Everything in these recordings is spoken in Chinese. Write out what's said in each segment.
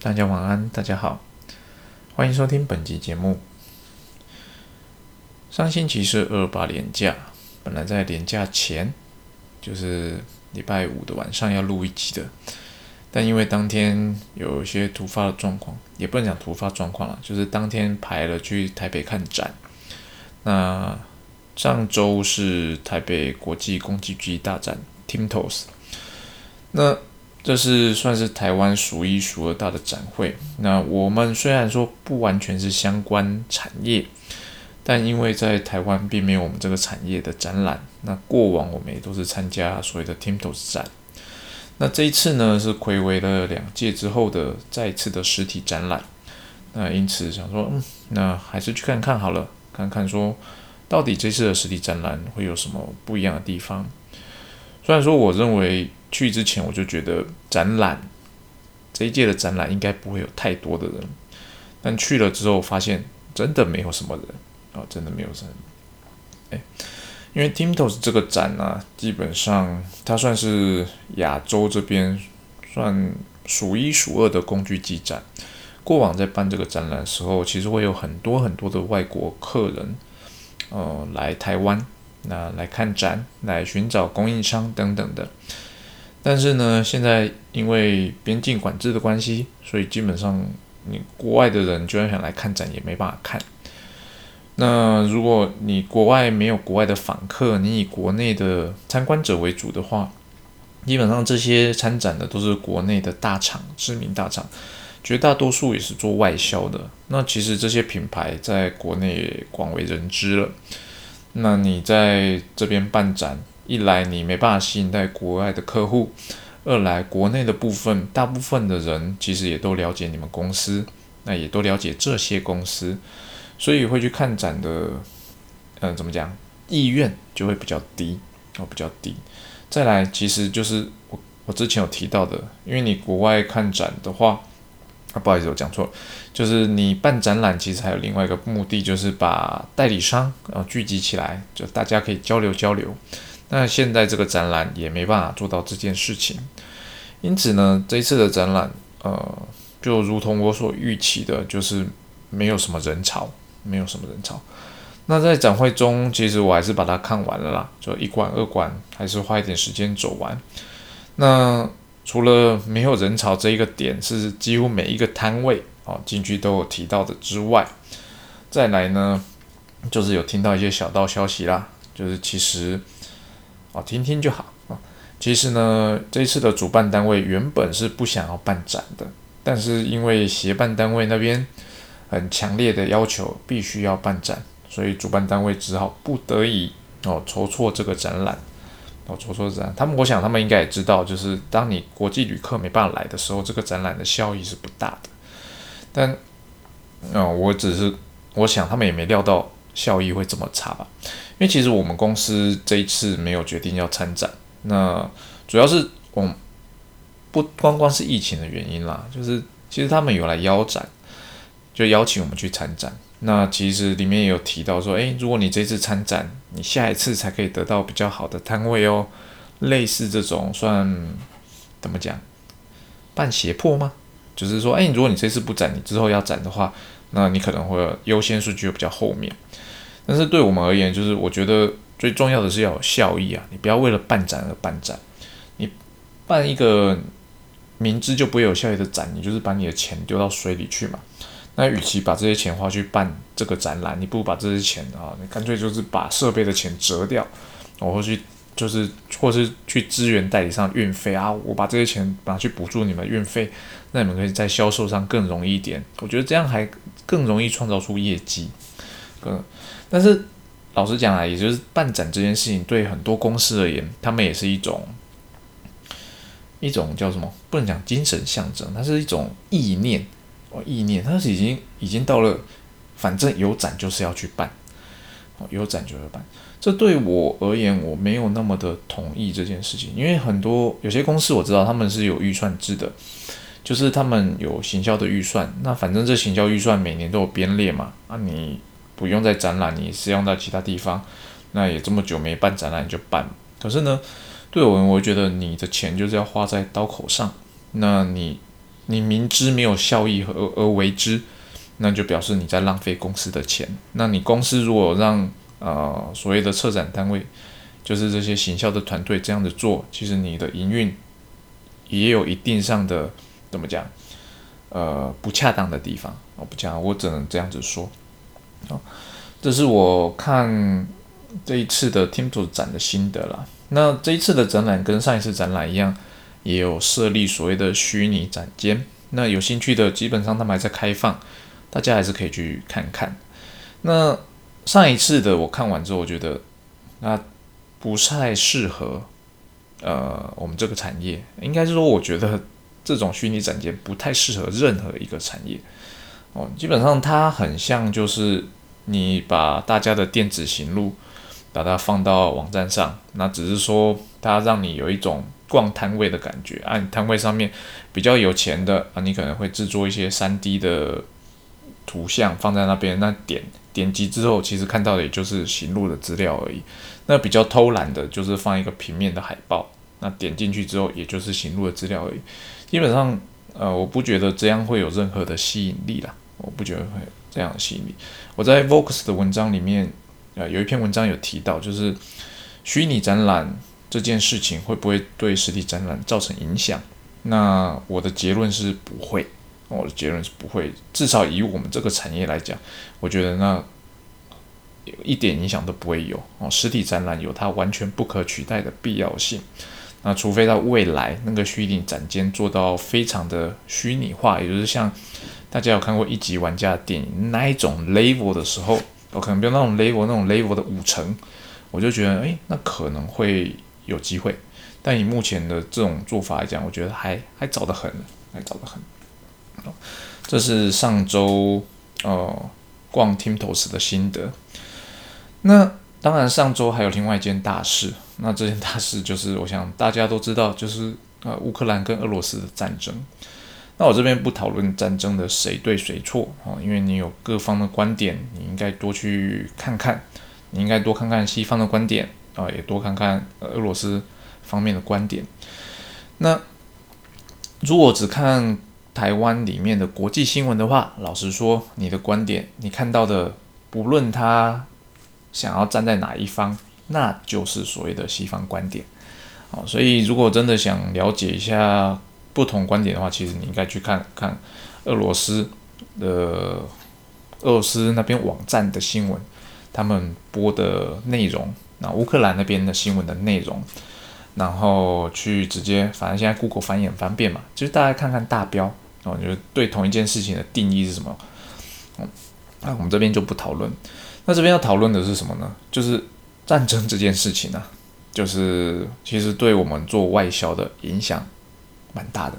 大家晚安，大家好，欢迎收听本集节目。上星期是二八连假，本来在连假前，就是礼拜五的晚上要录一集的，但因为当天有一些突发的状况，也不能讲突发状况了，就是当天排了去台北看展。那上周是台北国际公击机大展 （TIMTOS），那这是算是台湾数一数二大的展会。那我们虽然说不完全是相关产业，但因为在台湾并没有我们这个产业的展览。那过往我们也都是参加所谓的 TIMTOS 展。那这一次呢，是暌违了两届之后的再次的实体展览。那因此想说，嗯，那还是去看看好了，看看说。到底这次的实体展览会有什么不一样的地方？虽然说我认为去之前我就觉得展览这一届的展览应该不会有太多的人，但去了之后发现真的没有什么人啊，真的没有什么。哎，因为 TIMTOS 这个展呢，基本上它算是亚洲这边算数一数二的工具机展。过往在办这个展览的时候，其实会有很多很多的外国客人。呃，来台湾，那来看展，来寻找供应商等等的。但是呢，现在因为边境管制的关系，所以基本上你国外的人就算想来看展也没办法看。那如果你国外没有国外的访客，你以国内的参观者为主的话，基本上这些参展的都是国内的大厂，知名大厂。绝大多数也是做外销的，那其实这些品牌在国内广为人知了。那你在这边办展，一来你没办法吸引到国外的客户，二来国内的部分大部分的人其实也都了解你们公司，那也都了解这些公司，所以会去看展的，嗯，怎么讲，意愿就会比较低哦，比较低。再来，其实就是我我之前有提到的，因为你国外看展的话。啊，不好意思，我讲错了。就是你办展览，其实还有另外一个目的，就是把代理商啊聚集起来，就大家可以交流交流。那现在这个展览也没办法做到这件事情，因此呢，这一次的展览，呃，就如同我所预期的，就是没有什么人潮，没有什么人潮。那在展会中，其实我还是把它看完了啦，就一馆二馆，还是花一点时间走完。那。除了没有人潮这一个点是几乎每一个摊位哦进去都有提到的之外，再来呢就是有听到一些小道消息啦，就是其实哦听听就好啊。其实呢这次的主办单位原本是不想要办展的，但是因为协办单位那边很强烈的要求必须要办展，所以主办单位只好不得已哦筹措这个展览。哦，筹措展，他们我想他们应该也知道，就是当你国际旅客没办法来的时候，这个展览的效益是不大的。但，嗯，我只是我想他们也没料到效益会这么差吧？因为其实我们公司这一次没有决定要参展，那主要是我不光光是疫情的原因啦，就是其实他们有来邀展，就邀请我们去参展。那其实里面也有提到说，诶，如果你这次参展，你下一次才可以得到比较好的摊位哦。类似这种算怎么讲，半胁迫吗？就是说，诶，如果你这次不展，你之后要展的话，那你可能会优先数据比较后面。但是对我们而言，就是我觉得最重要的是要有效益啊，你不要为了办展而办展。你办一个明知就不会有效益的展，你就是把你的钱丢到水里去嘛。那与其把这些钱花去办这个展览，你不如把这些钱啊，你干脆就是把设备的钱折掉，然后去就是或是去支援代理商运费啊，我把这些钱拿去补助你们运费，那你们可以在销售上更容易一点。我觉得这样还更容易创造出业绩。嗯，但是老实讲啊，也就是办展这件事情对很多公司而言，他们也是一种一种叫什么？不能讲精神象征，它是一种意念。哦，意念，它是已经已经到了，反正有展就是要去办，有展就要办。这对我而言，我没有那么的同意这件事情，因为很多有些公司我知道他们是有预算制的，就是他们有行销的预算，那反正这行销预算每年都有编列嘛，啊，你不用在展览，你是用在其他地方，那也这么久没办展览就办。可是呢，对我我觉得你的钱就是要花在刀口上，那你。你明知没有效益而而为之，那就表示你在浪费公司的钱。那你公司如果让呃所谓的策展单位，就是这些行销的团队这样子做，其实你的营运也有一定上的怎么讲？呃，不恰当的地方，我不讲，我只能这样子说。哦，这是我看这一次的 team 组展的心得啦。那这一次的展览跟上一次展览一样，也有设立所谓的虚拟展间。那有兴趣的，基本上他们还在开放，大家还是可以去看看。那上一次的我看完之后，我觉得那不太适合呃我们这个产业，应该是说，我觉得。这种虚拟展间不太适合任何一个产业哦，基本上它很像就是你把大家的电子行路把它放到网站上，那只是说它让你有一种逛摊位的感觉啊，摊位上面比较有钱的啊，你可能会制作一些 3D 的图像放在那边，那点点击之后，其实看到的也就是行路的资料而已。那比较偷懒的就是放一个平面的海报，那点进去之后也就是行路的资料而已。基本上，呃，我不觉得这样会有任何的吸引力啦。我不觉得会有这样的吸引力。我在 Vox 的文章里面，呃，有一篇文章有提到，就是虚拟展览这件事情会不会对实体展览造成影响？那我的结论是不会。我的结论是不会。至少以我们这个产业来讲，我觉得那一点影响都不会有。哦，实体展览有它完全不可取代的必要性。那除非在未来那个虚拟展间做到非常的虚拟化，也就是像大家有看过一级玩家的电影那一种 level 的时候，我可能比如那种 level 那种 level 的五层，我就觉得哎，那可能会有机会。但以目前的这种做法来讲，我觉得还还早得很，还早得很。这是上周呃逛 Timtos 的心得。那。当然，上周还有另外一件大事。那这件大事就是，我想大家都知道，就是呃乌克兰跟俄罗斯的战争。那我这边不讨论战争的谁对谁错啊，因为你有各方的观点，你应该多去看看，你应该多看看西方的观点啊，也多看看俄罗斯方面的观点。那如果只看台湾里面的国际新闻的话，老实说，你的观点，你看到的，不论它。想要站在哪一方，那就是所谓的西方观点，哦，所以如果真的想了解一下不同观点的话，其实你应该去看看俄罗斯的俄罗斯那边网站的新闻，他们播的内容，那乌克兰那边的新闻的内容，然后去直接，反正现在 Google 翻译很方便嘛，就是大家看看大标，哦，就是对同一件事情的定义是什么，嗯，那我们这边就不讨论。那这边要讨论的是什么呢？就是战争这件事情呢，就是其实对我们做外销的影响蛮大的。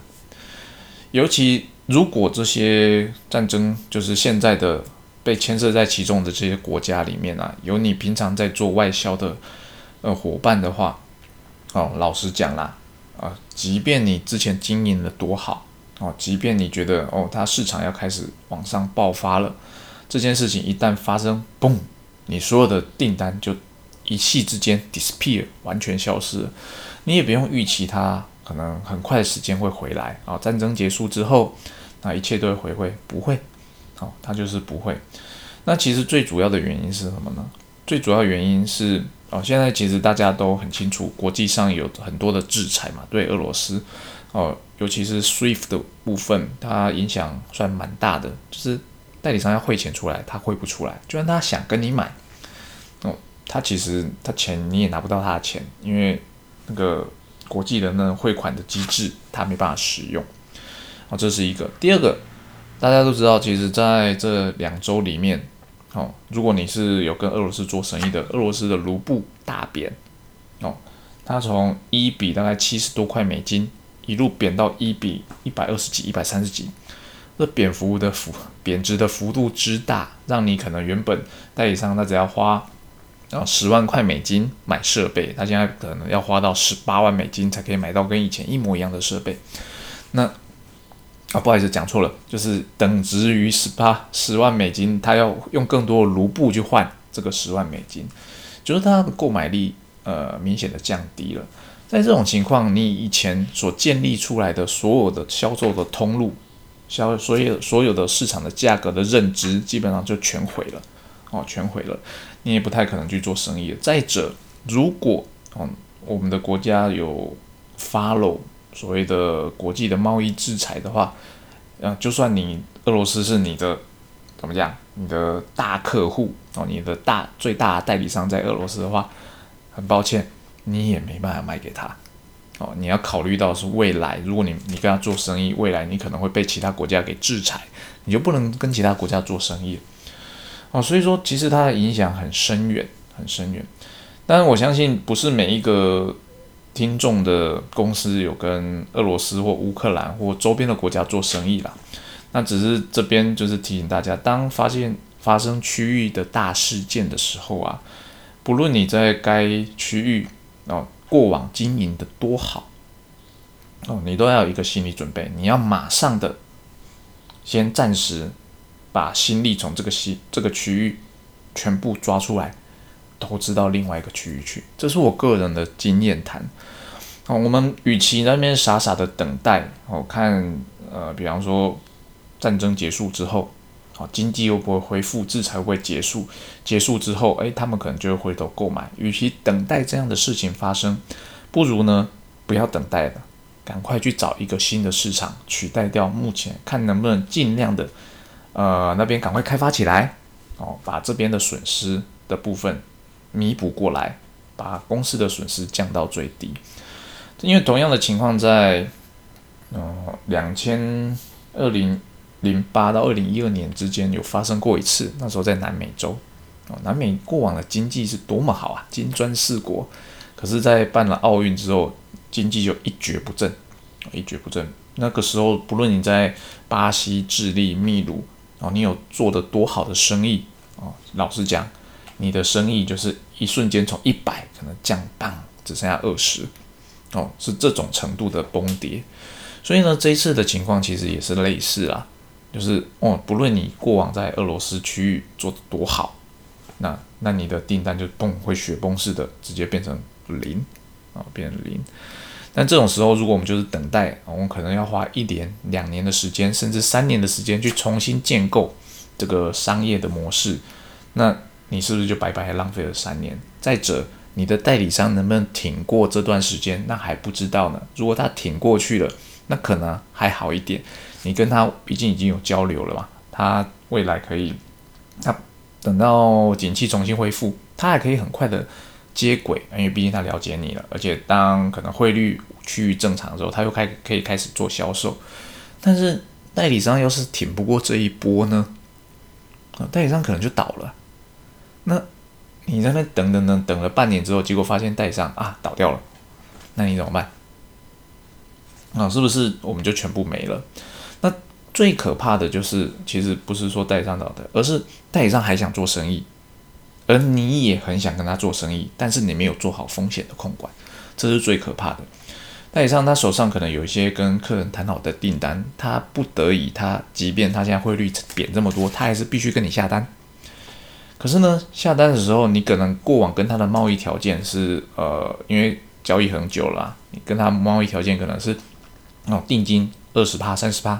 尤其如果这些战争就是现在的被牵涉在其中的这些国家里面啊，有你平常在做外销的呃伙伴的话，哦，老实讲啦，啊，即便你之前经营的多好哦，即便你觉得哦，它市场要开始往上爆发了。这件事情一旦发生，嘣，你所有的订单就一气之间 disappear，完全消失了。你也不用预期它可能很快的时间会回来啊。战争结束之后，那一切都会回归，不会，好，它就是不会。那其实最主要的原因是什么呢？最主要原因是哦，现在其实大家都很清楚，国际上有很多的制裁嘛，对俄罗斯哦，尤其是 SWIFT 的部分，它影响算蛮大的，就是。代理商要汇钱出来，他汇不出来。就算他想跟你买，哦，他其实他钱你也拿不到他的钱，因为那个国际的那汇款的机制他没办法使用。哦，这是一个。第二个，大家都知道，其实在这两周里面，哦，如果你是有跟俄罗斯做生意的，俄罗斯的卢布大贬，哦，它从一比大概七十多块美金，一路贬到一比一百二十几、一百三十几。这贬幅的幅贬值的幅度之大，让你可能原本代理商他只要花啊十万块美金买设备，他现在可能要花到十八万美金才可以买到跟以前一模一样的设备。那啊不好意思讲错了，就是等值于十八十万美金，他要用更多卢布去换这个十万美金，就是他的购买力呃明显的降低了。在这种情况，你以前所建立出来的所有的销售的通路、销所有所有的市场的价格的认知，基本上就全毁了哦，全毁了。你也不太可能去做生意。再者，如果哦，我们的国家有 follow 所谓的国际的贸易制裁的话，呃，就算你俄罗斯是你的怎么讲，你的大客户哦，你的大最大代理商在俄罗斯的话，很抱歉。你也没办法卖给他，哦，你要考虑到是未来，如果你你跟他做生意，未来你可能会被其他国家给制裁，你就不能跟其他国家做生意，哦，所以说其实它的影响很深远，很深远。但是我相信不是每一个听众的公司有跟俄罗斯或乌克兰或周边的国家做生意啦，那只是这边就是提醒大家，当发现发生区域的大事件的时候啊，不论你在该区域。哦，过往经营的多好哦，你都要有一个心理准备，你要马上的先暂时把心力从这个西这个区域全部抓出来，投资到另外一个区域去。这是我个人的经验谈。哦，我们与其那边傻傻的等待，哦，看呃，比方说战争结束之后。哦，经济又不会恢复，制裁会结束？结束之后，诶，他们可能就会回头购买。与其等待这样的事情发生，不如呢不要等待了，赶快去找一个新的市场取代掉目前，看能不能尽量的，呃，那边赶快开发起来，哦，把这边的损失的部分弥补过来，把公司的损失降到最低。因为同样的情况在，呃，两千二零。零八到二零一二年之间有发生过一次，那时候在南美洲，哦，南美过往的经济是多么好啊，金砖四国，可是，在办了奥运之后，经济就一蹶不振，一蹶不振。那个时候，不论你在巴西、智利、秘鲁，哦，你有做的多好的生意，哦，老实讲，你的生意就是一瞬间从一百可能降半，只剩下二十，哦，是这种程度的崩跌。所以呢，这一次的情况其实也是类似啊。就是哦，不论你过往在俄罗斯区域做的多好，那那你的订单就崩会雪崩式的直接变成零啊，变成零。但这种时候，如果我们就是等待，我们可能要花一年、两年的时间，甚至三年的时间去重新建构这个商业的模式，那你是不是就白白浪费了三年？再者，你的代理商能不能挺过这段时间，那还不知道呢。如果他挺过去了，那可能还好一点。你跟他毕竟已经有交流了嘛，他未来可以，他等到景气重新恢复，他还可以很快的接轨，因为毕竟他了解你了，而且当可能汇率趋于正常的时候，他又开可以开始做销售。但是代理商要是挺不过这一波呢，啊，代理商可能就倒了。那你在那等等等等了半年之后，结果发现代理商啊倒掉了，那你怎么办？啊，是不是我们就全部没了？那最可怕的就是，其实不是说代理商倒的，而是代理商还想做生意，而你也很想跟他做生意，但是你没有做好风险的控管，这是最可怕的。代理商他手上可能有一些跟客人谈好的订单，他不得已，他即便他现在汇率贬这么多，他还是必须跟你下单。可是呢，下单的时候，你可能过往跟他的贸易条件是，呃，因为交易很久了，你跟他贸易条件可能是，哦，定金。二十趴、三十趴，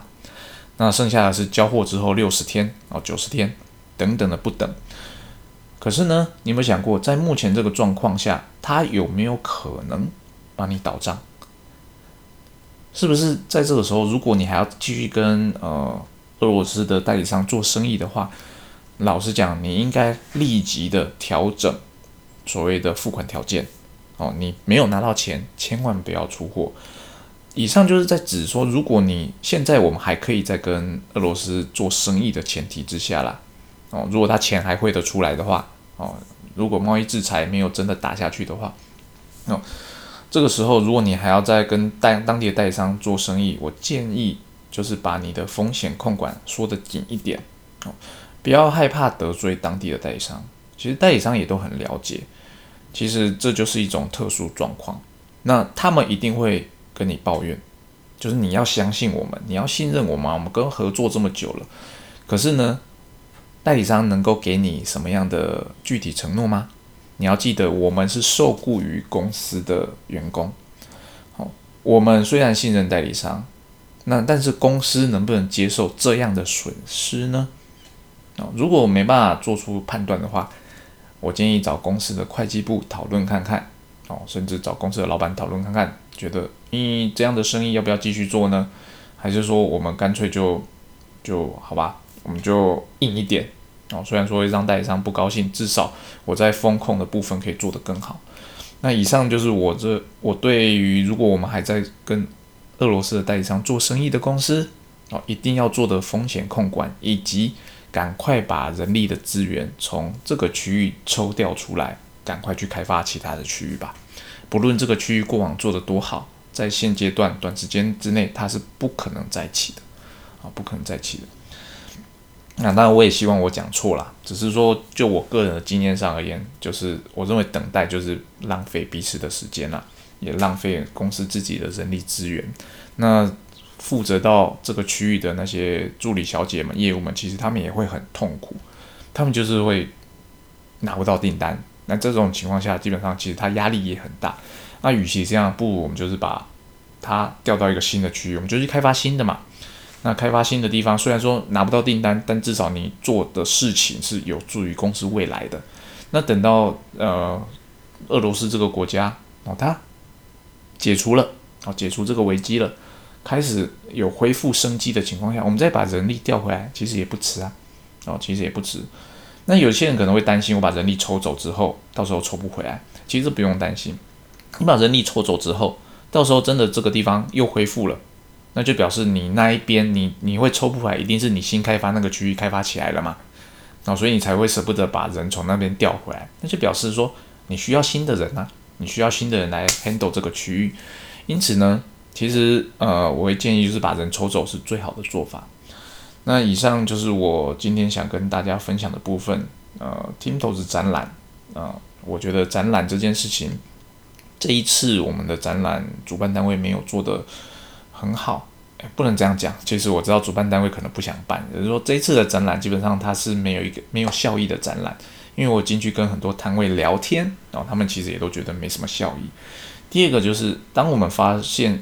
那剩下的是交货之后六十天哦、九十天等等的不等。可是呢，你有没有想过，在目前这个状况下，他有没有可能帮你倒账？是不是在这个时候，如果你还要继续跟呃俄罗斯的代理商做生意的话，老实讲，你应该立即的调整所谓的付款条件哦。你没有拿到钱，千万不要出货。以上就是在指说，如果你现在我们还可以在跟俄罗斯做生意的前提之下啦，哦，如果他钱还汇得出来的话，哦，如果贸易制裁没有真的打下去的话，哦，这个时候如果你还要再跟代当地的代理商做生意，我建议就是把你的风险控管说得紧一点，哦，不要害怕得罪当地的代理商，其实代理商也都很了解，其实这就是一种特殊状况，那他们一定会。跟你抱怨，就是你要相信我们，你要信任我们，我们跟合作这么久了，可是呢，代理商能够给你什么样的具体承诺吗？你要记得，我们是受雇于公司的员工，好我们虽然信任代理商，那但是公司能不能接受这样的损失呢？啊，如果没办法做出判断的话，我建议找公司的会计部讨论看看，哦，甚至找公司的老板讨论看看，觉得你这样的生意要不要继续做呢？还是说我们干脆就就好吧，我们就硬一点，哦，虽然说会让代理商不高兴，至少我在风控的部分可以做得更好。那以上就是我这我对于如果我们还在跟俄罗斯的代理商做生意的公司哦，一定要做的风险控管，以及赶快把人力的资源从这个区域抽调出来，赶快去开发其他的区域吧。不论这个区域过往做的多好，在现阶段短时间之内它是不可能再起的啊，不可能再起的。那当然，我也希望我讲错了，只是说就我个人的经验上而言，就是我认为等待就是浪费彼此的时间啦，也浪费公司自己的人力资源。那负责到这个区域的那些助理小姐们、业务们，其实他们也会很痛苦，他们就是会拿不到订单。那这种情况下，基本上其实他压力也很大。那与其这样，不如我们就是把他调到一个新的区域，我们就去开发新的嘛。那开发新的地方，虽然说拿不到订单，但至少你做的事情是有助于公司未来的。那等到呃俄罗斯这个国家哦，它解除了哦，解除这个危机了，开始有恢复生机的情况下，我们再把人力调回来，其实也不迟啊。哦，其实也不迟。那有些人可能会担心，我把人力抽走之后，到时候抽不回来。其实不用担心，你把人力抽走之后，到时候真的这个地方又恢复了。那就表示你那一边你你会抽不回来，一定是你新开发那个区域开发起来了嘛，啊，所以你才会舍不得把人从那边调回来。那就表示说你需要新的人啊，你需要新的人来 handle 这个区域。因此呢，其实呃，我会建议就是把人抽走是最好的做法。那以上就是我今天想跟大家分享的部分。呃，Team 投资展览啊，我觉得展览这件事情，这一次我们的展览主办单位没有做的。很好，不能这样讲。其实我知道主办单位可能不想办，也就是说这一次的展览基本上它是没有一个没有效益的展览。因为我进去跟很多摊位聊天，然后他们其实也都觉得没什么效益。第二个就是当我们发现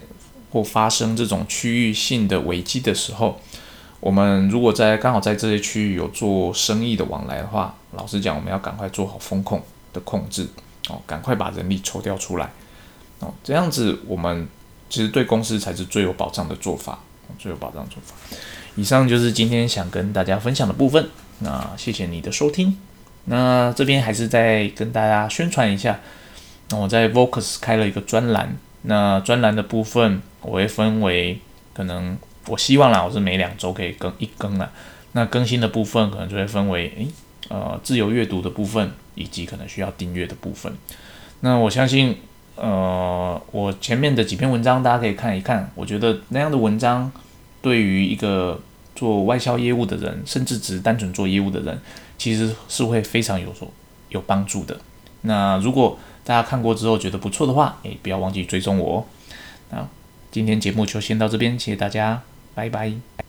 或发生这种区域性的危机的时候，我们如果在刚好在这些区域有做生意的往来的话，老实讲，我们要赶快做好风控的控制哦，赶快把人力抽调出来哦，这样子我们。其实对公司才是最有保障的做法，最有保障做法。以上就是今天想跟大家分享的部分。那谢谢你的收听。那这边还是再跟大家宣传一下。那我在 Vocus 开了一个专栏。那专栏的部分我会分为可能我希望啦，我是每两周可以更一更啦。那更新的部分可能就会分为诶呃自由阅读的部分，以及可能需要订阅的部分。那我相信。呃，我前面的几篇文章大家可以看一看，我觉得那样的文章对于一个做外销业务的人，甚至只是单纯做业务的人，其实是会非常有所有帮助的。那如果大家看过之后觉得不错的话，诶，不要忘记追踪我哦。那今天节目就先到这边，谢谢大家，拜拜。